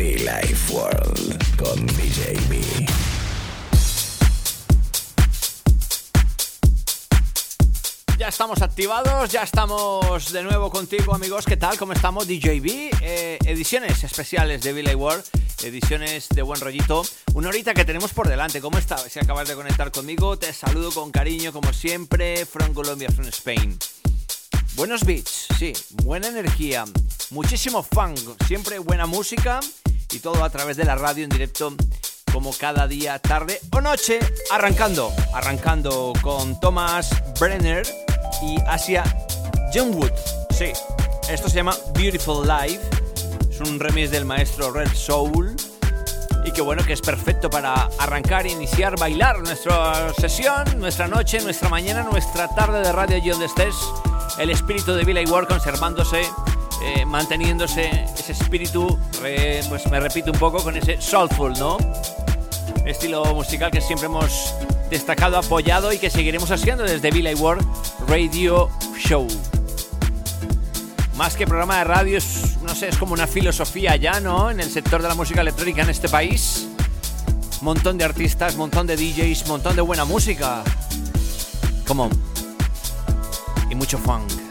Be Life World con DJB. Ya estamos activados, ya estamos de nuevo contigo amigos, ¿qué tal? ¿Cómo estamos? DJB, eh, ediciones especiales de Billy World, ediciones de buen rollito, una horita que tenemos por delante, ¿cómo estás? Si acabas de conectar conmigo, te saludo con cariño como siempre, from Colombia, from Spain. Buenos beats, sí, buena energía, muchísimo funk, siempre buena música y todo a través de la radio en directo como cada día, tarde o noche, arrancando, arrancando con Thomas Brenner y Asia Youngwood. Sí, esto se llama Beautiful Life, es un remix del maestro Red Soul y que bueno, que es perfecto para arrancar, iniciar, bailar nuestra sesión, nuestra noche, nuestra mañana, nuestra tarde de radio allí donde estés. El espíritu de Billy Ward conservándose, eh, manteniéndose ese espíritu, pues me repito un poco, con ese soulful, ¿no? Estilo musical que siempre hemos destacado, apoyado y que seguiremos haciendo desde Billy Ward Radio Show. Más que programa de radio, es, no sé, es como una filosofía ya, ¿no? En el sector de la música electrónica en este país. Montón de artistas, montón de DJs, montón de buena música. Come on. Y mucho funk.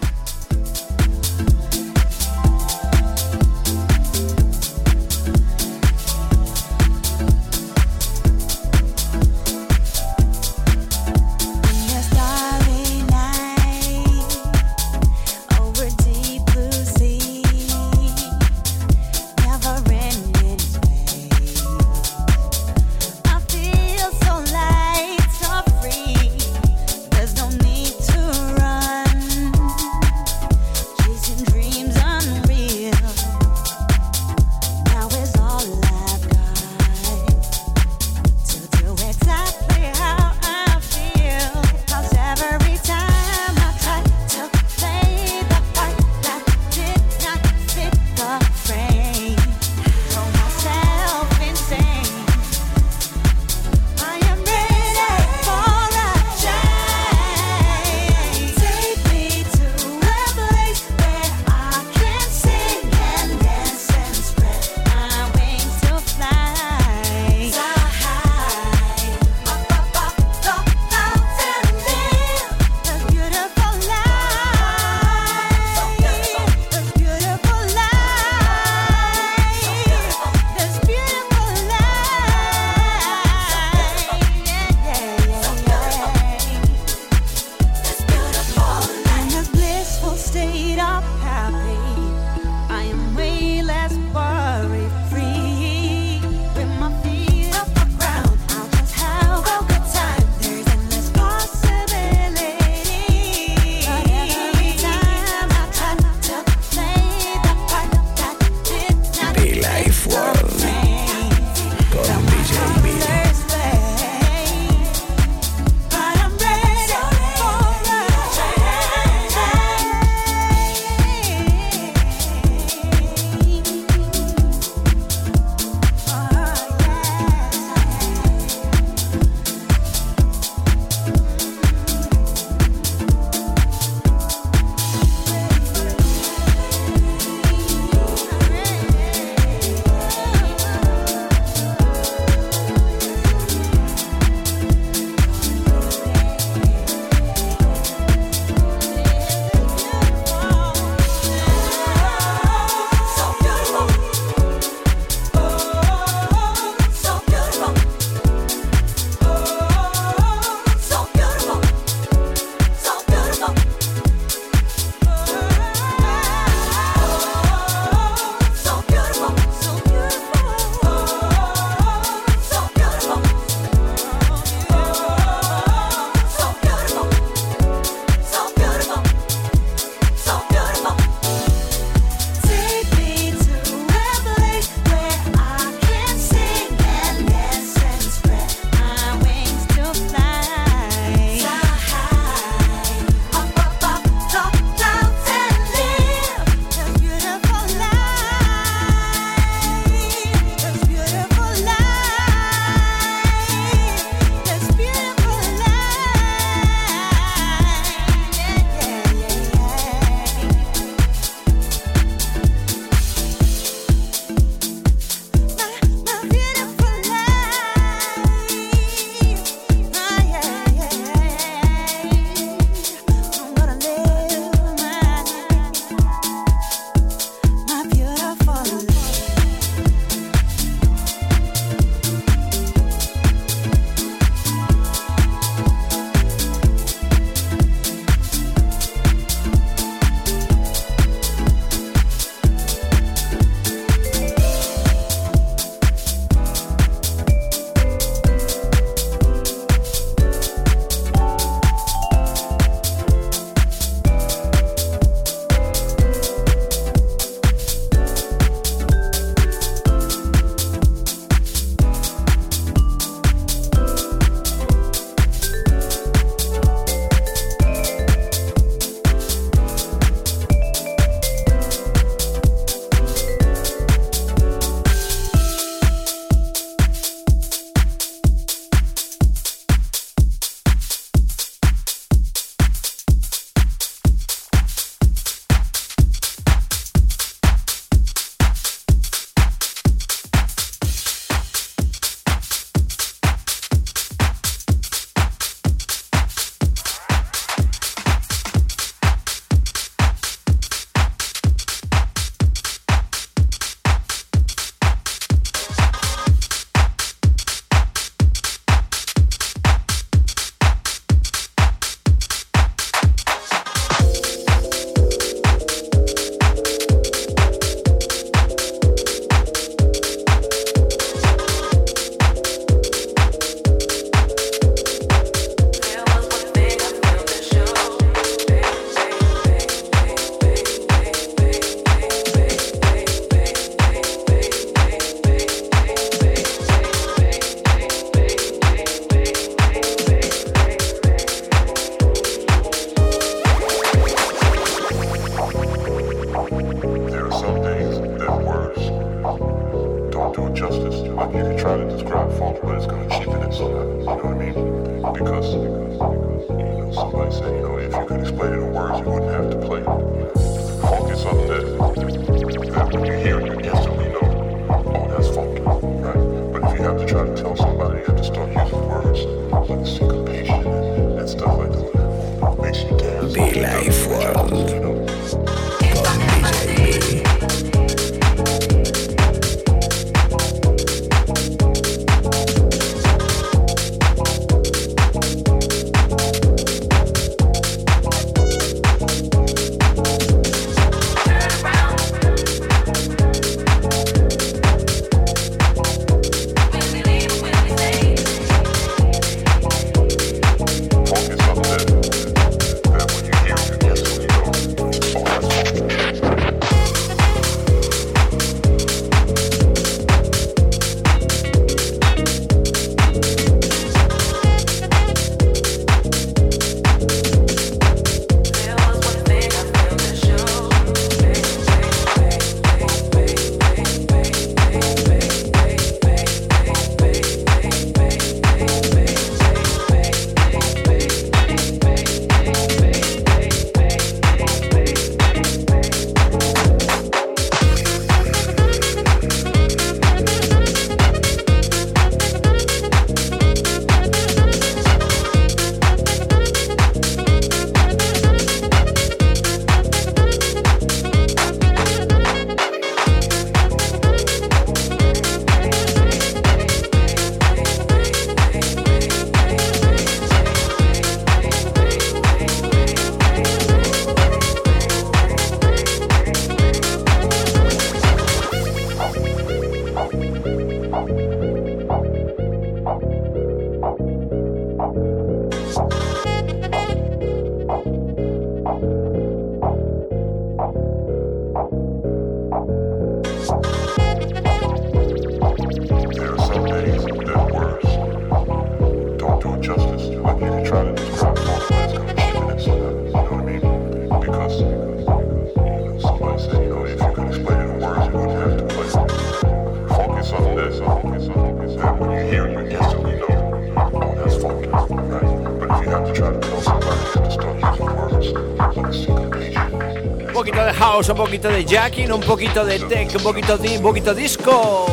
un poquito de jacking, un poquito de tech, un poquito de un poquito disco.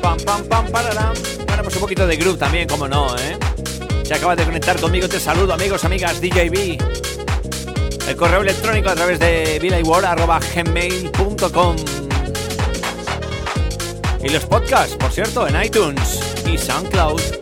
Pam, pues un poquito de groove también, como no, ¿eh? Si acabas de conectar conmigo, te saludo, amigos, amigas, DJB. El correo electrónico a través de gmail.com Y los podcasts, por cierto, en iTunes y SoundCloud.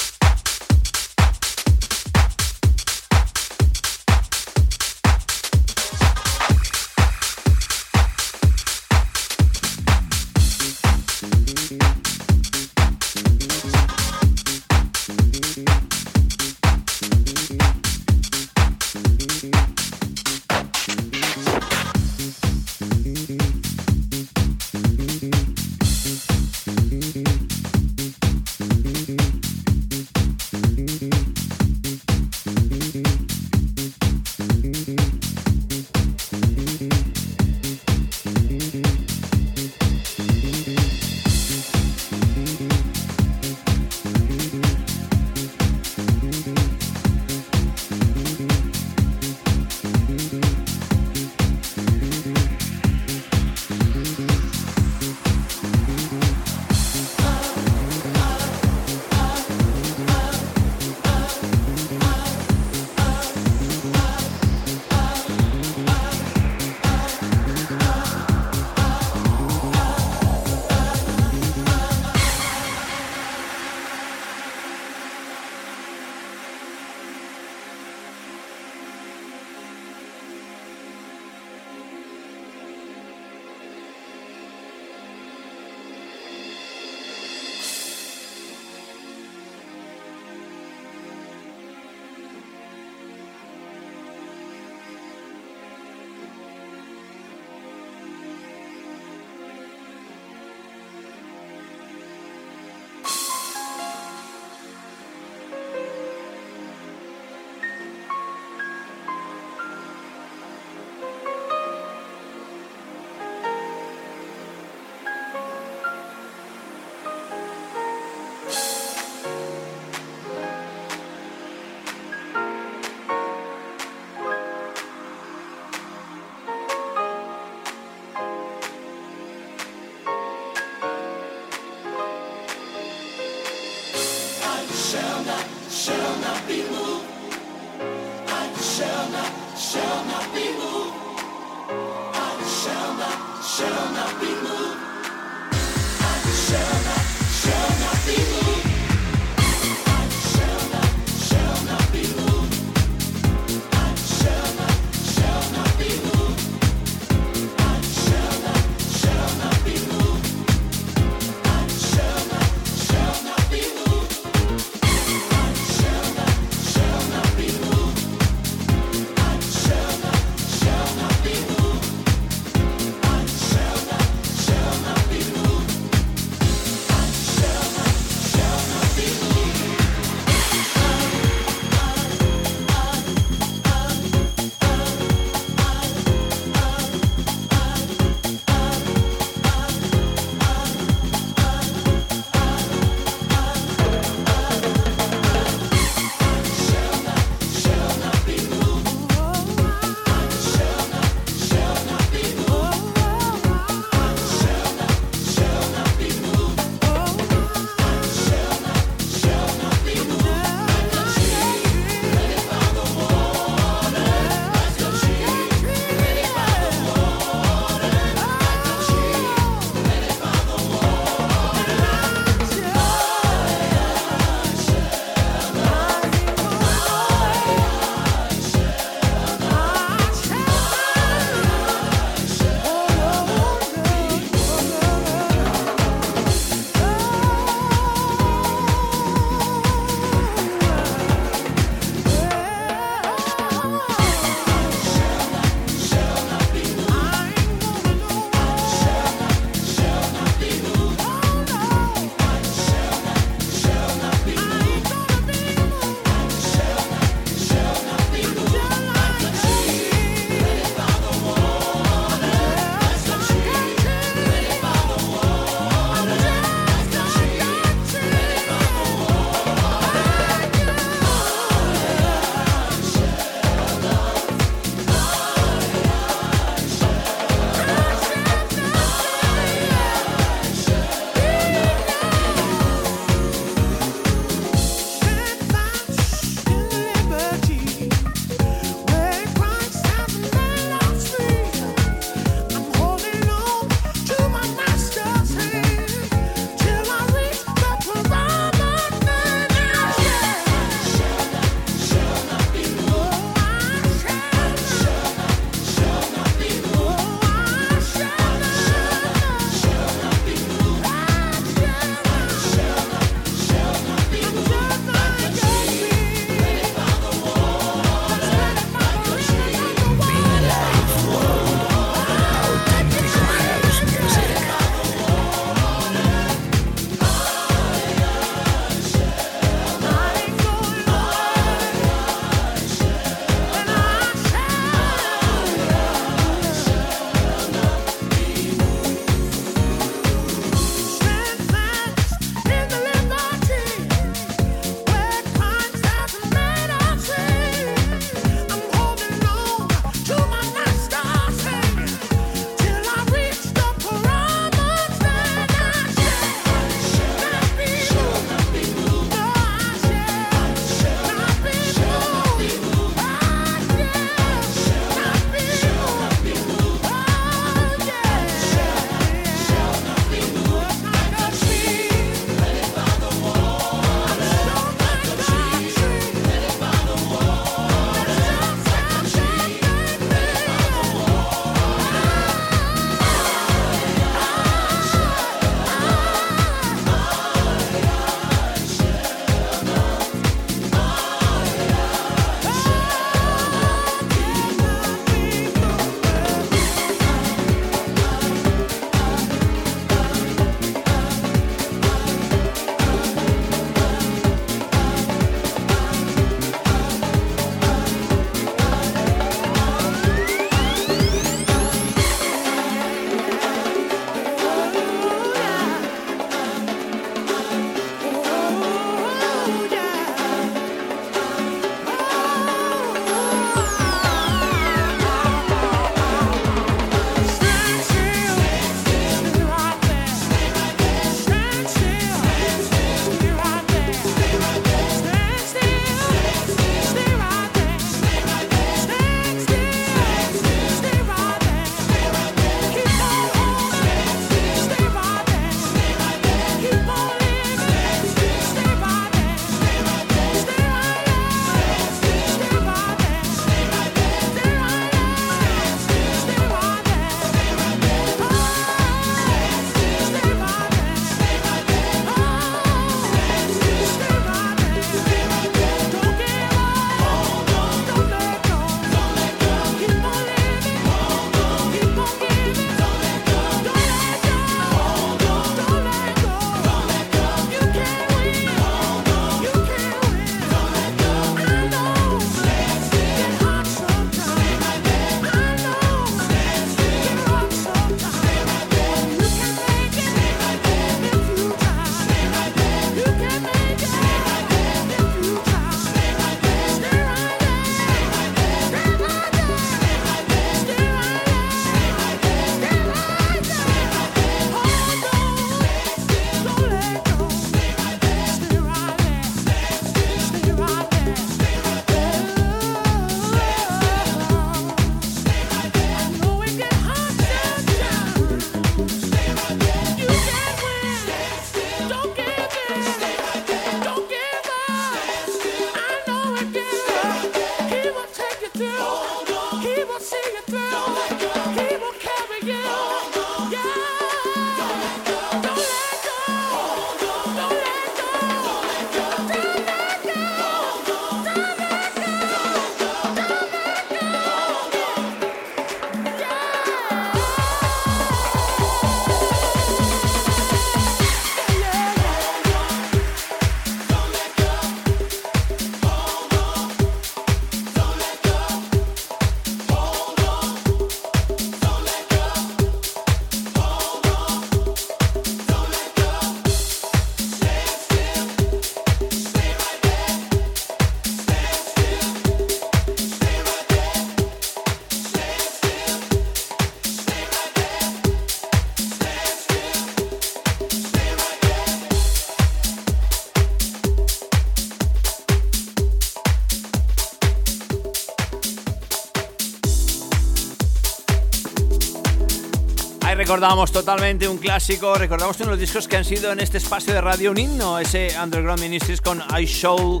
Recordamos totalmente un clásico, recordamos uno de los discos que han sido en este espacio de radio un himno, ese Underground Ministries con I Show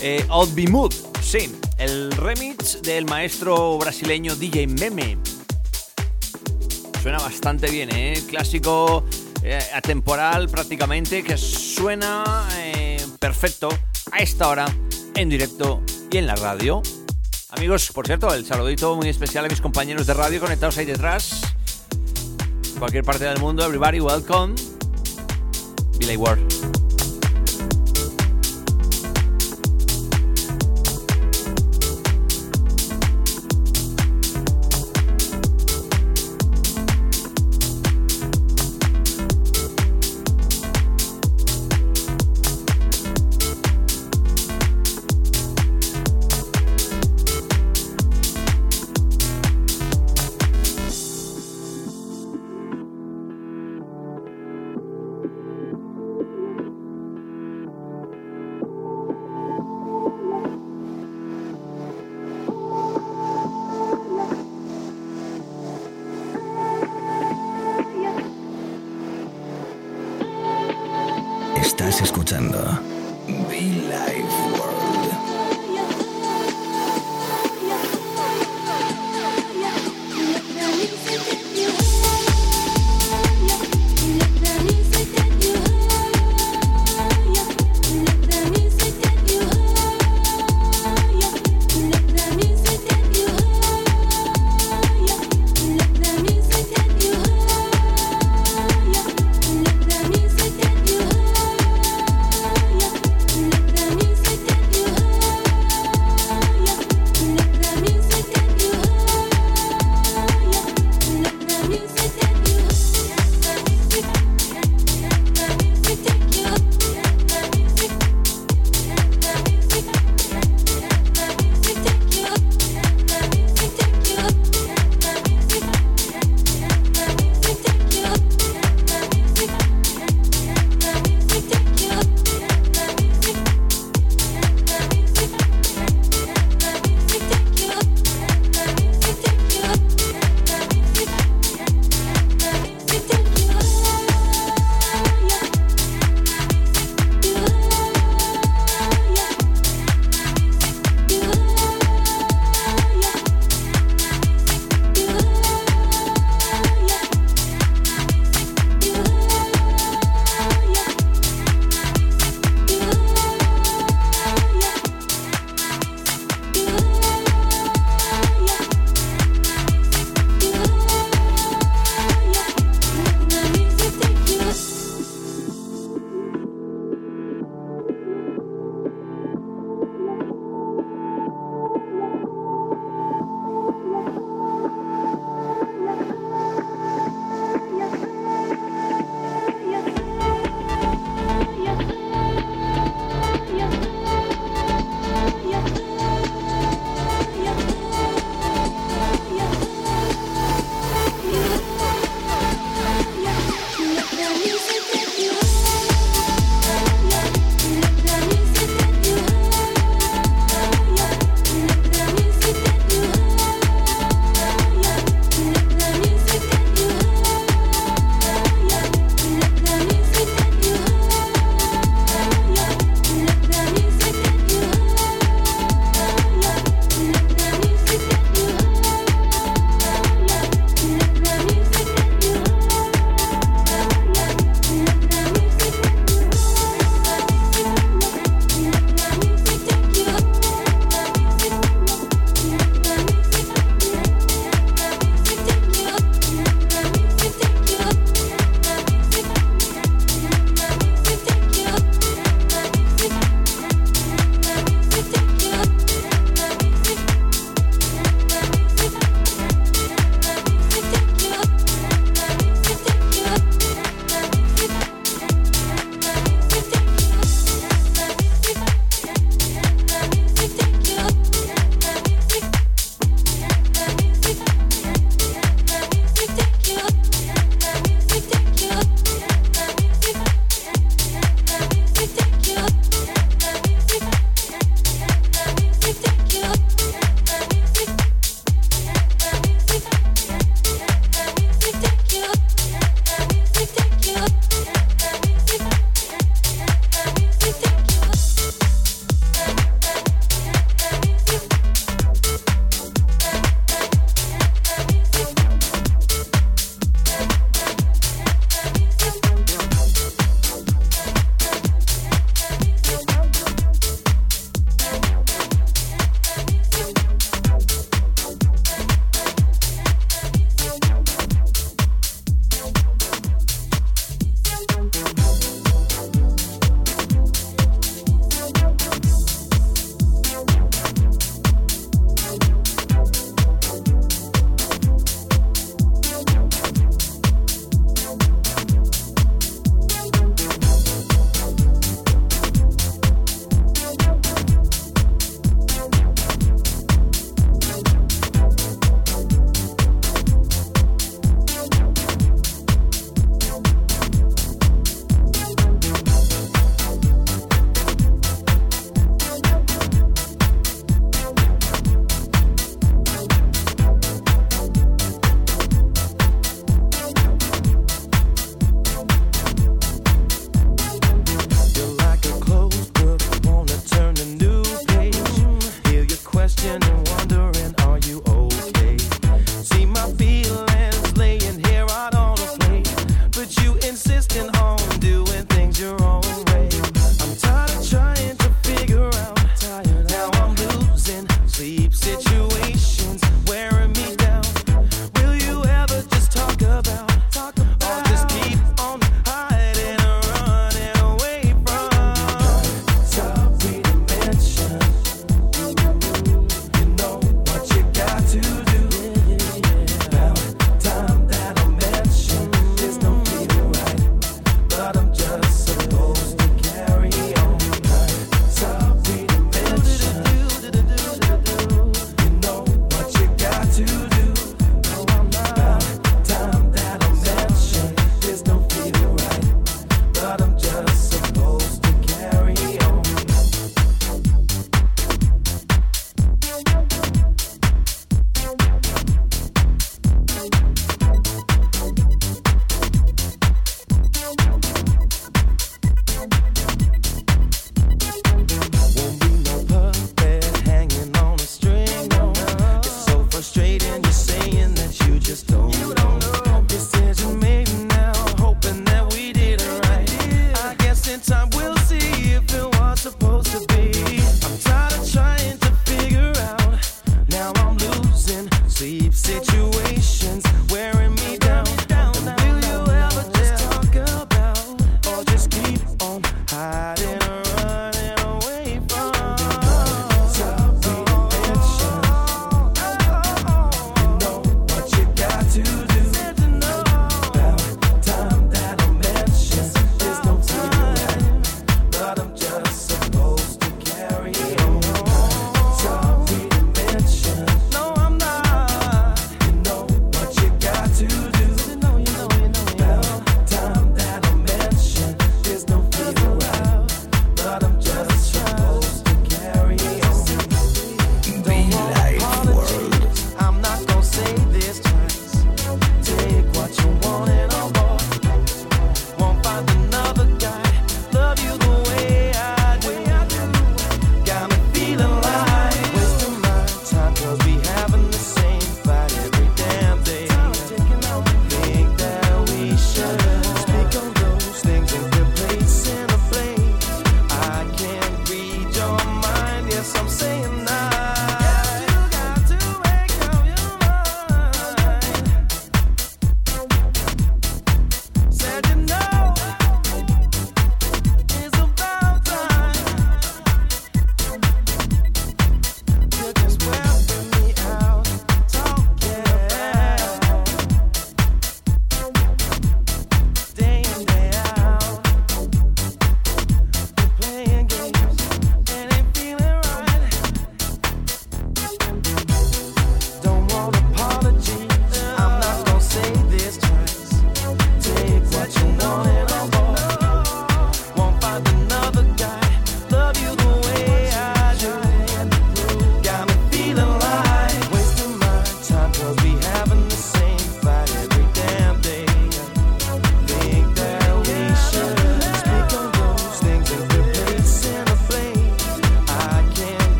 eh, Be Mood. Sí, el remix del maestro brasileño DJ Meme. Suena bastante bien, ¿eh? Clásico eh, atemporal prácticamente, que suena eh, perfecto a esta hora, en directo y en la radio. Amigos, por cierto, el saludito muy especial a mis compañeros de radio conectados ahí detrás. Cualquier parte del mundo, everybody, welcome. Billy Ward.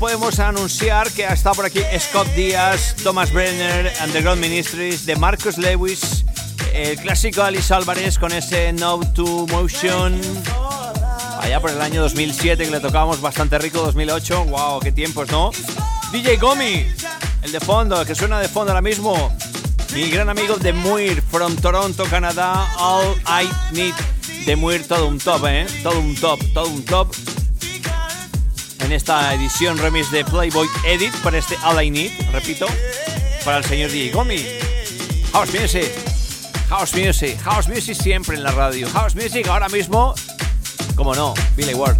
Podemos anunciar que ha estado por aquí Scott Díaz, Thomas Brenner, Underground Ministries, de Marcus Lewis, el clásico Alice Álvarez con ese No to Motion, allá por el año 2007 que le tocábamos bastante rico, 2008, wow, qué tiempos, ¿no? DJ Gomi, el de fondo, el que suena de fondo ahora mismo, mi gran amigo de Muir, from Toronto, Canadá, All I Need, de Muir, todo un top, ¿eh? Todo un top, todo un top en esta edición remix de Playboy Edit para este All I Need, repito, para el señor DJ Gomi. House Music, House Music, House Music siempre en la radio. House Music ahora mismo, como no, Billy Ward.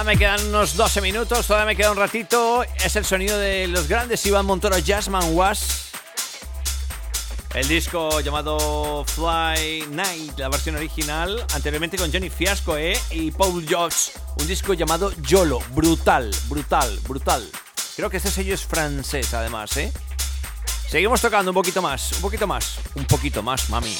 Todavía me quedan unos 12 minutos, todavía me queda un ratito. Es el sonido de los grandes Iván Montoro Jazzman Was. El disco llamado Fly Night, la versión original, anteriormente con Johnny Fiasco ¿eh? y Paul George, un disco llamado YOLO, brutal, brutal, brutal. Creo que este sello es francés además, ¿eh? Seguimos tocando un poquito más, un poquito más, un poquito más, mami.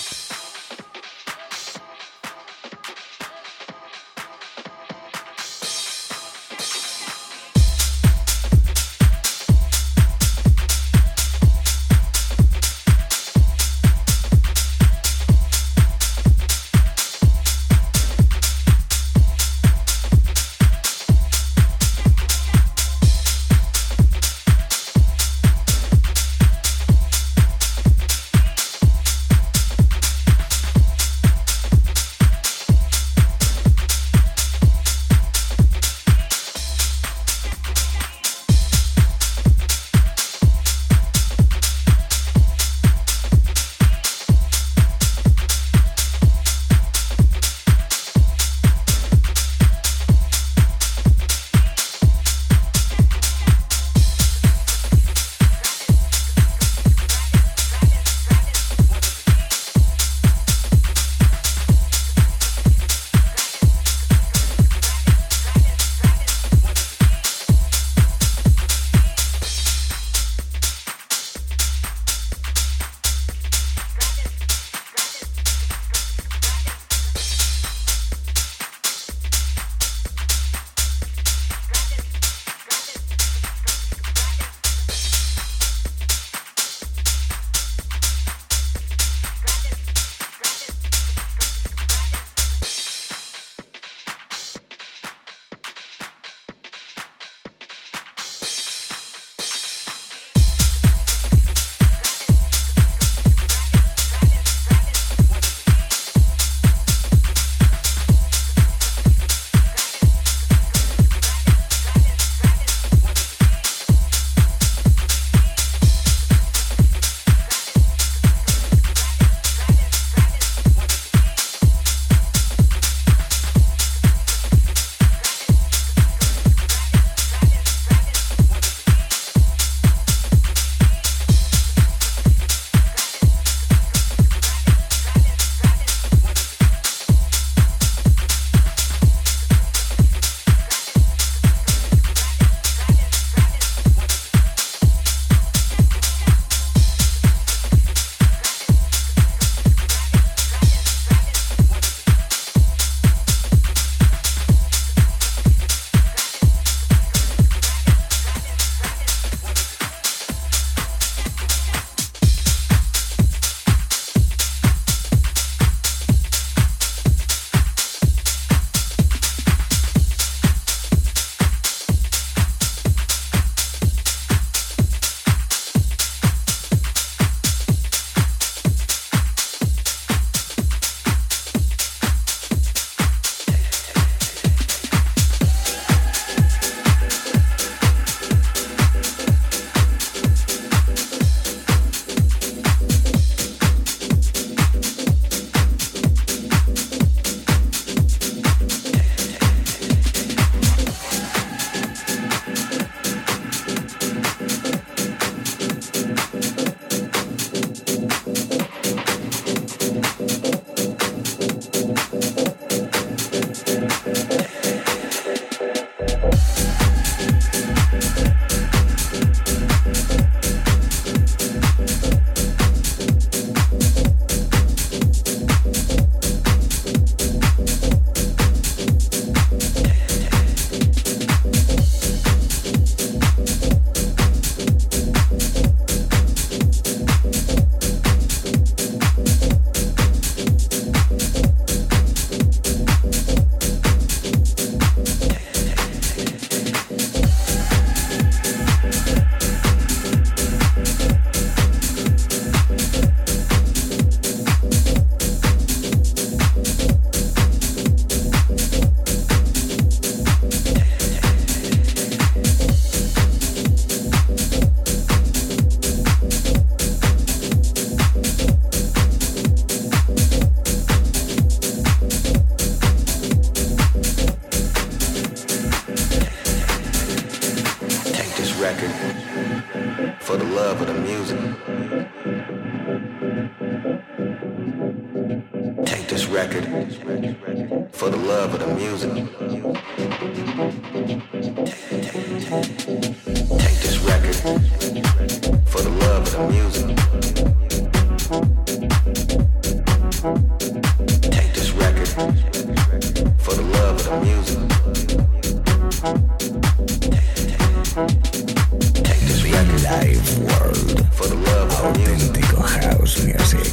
Auténtico House Music.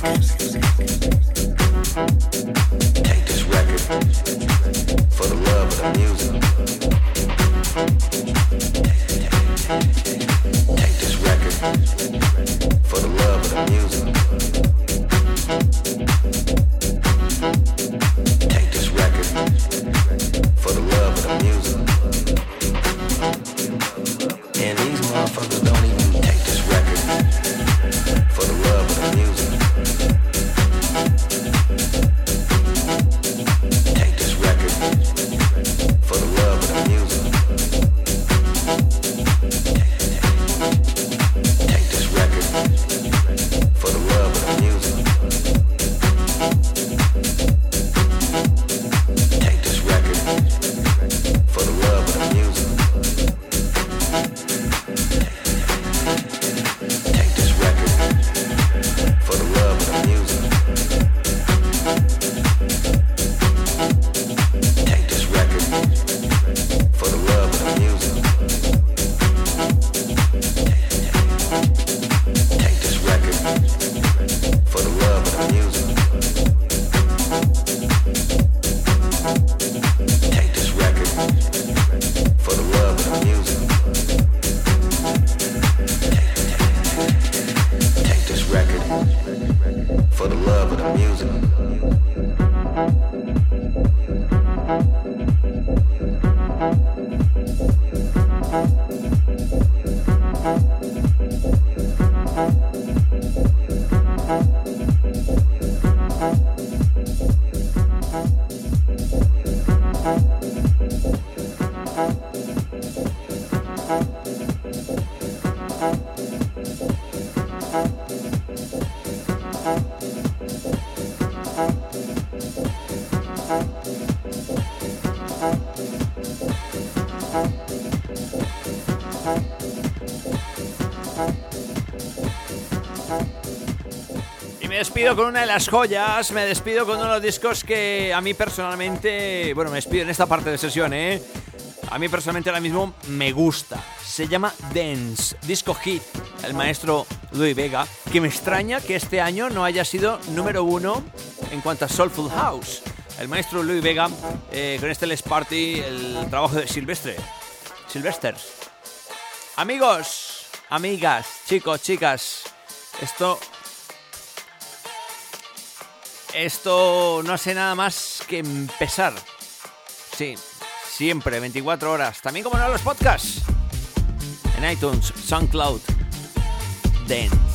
Take this record for the love of the music. Despido con una de las joyas, me despido con uno de los discos que a mí personalmente, bueno, me despido en esta parte de sesión, ¿eh? A mí personalmente ahora mismo me gusta. Se llama Dance, disco hit, el maestro Louis Vega, que me extraña que este año no haya sido número uno en cuanto a Soulful House. El maestro Louis Vega, eh, con este Les Party, el trabajo de Silvestre. Silvesters. Amigos, amigas, chicos, chicas, esto esto no hace nada más que empezar. Sí, siempre, 24 horas. También como no los podcasts. En iTunes, SoundCloud, Dance.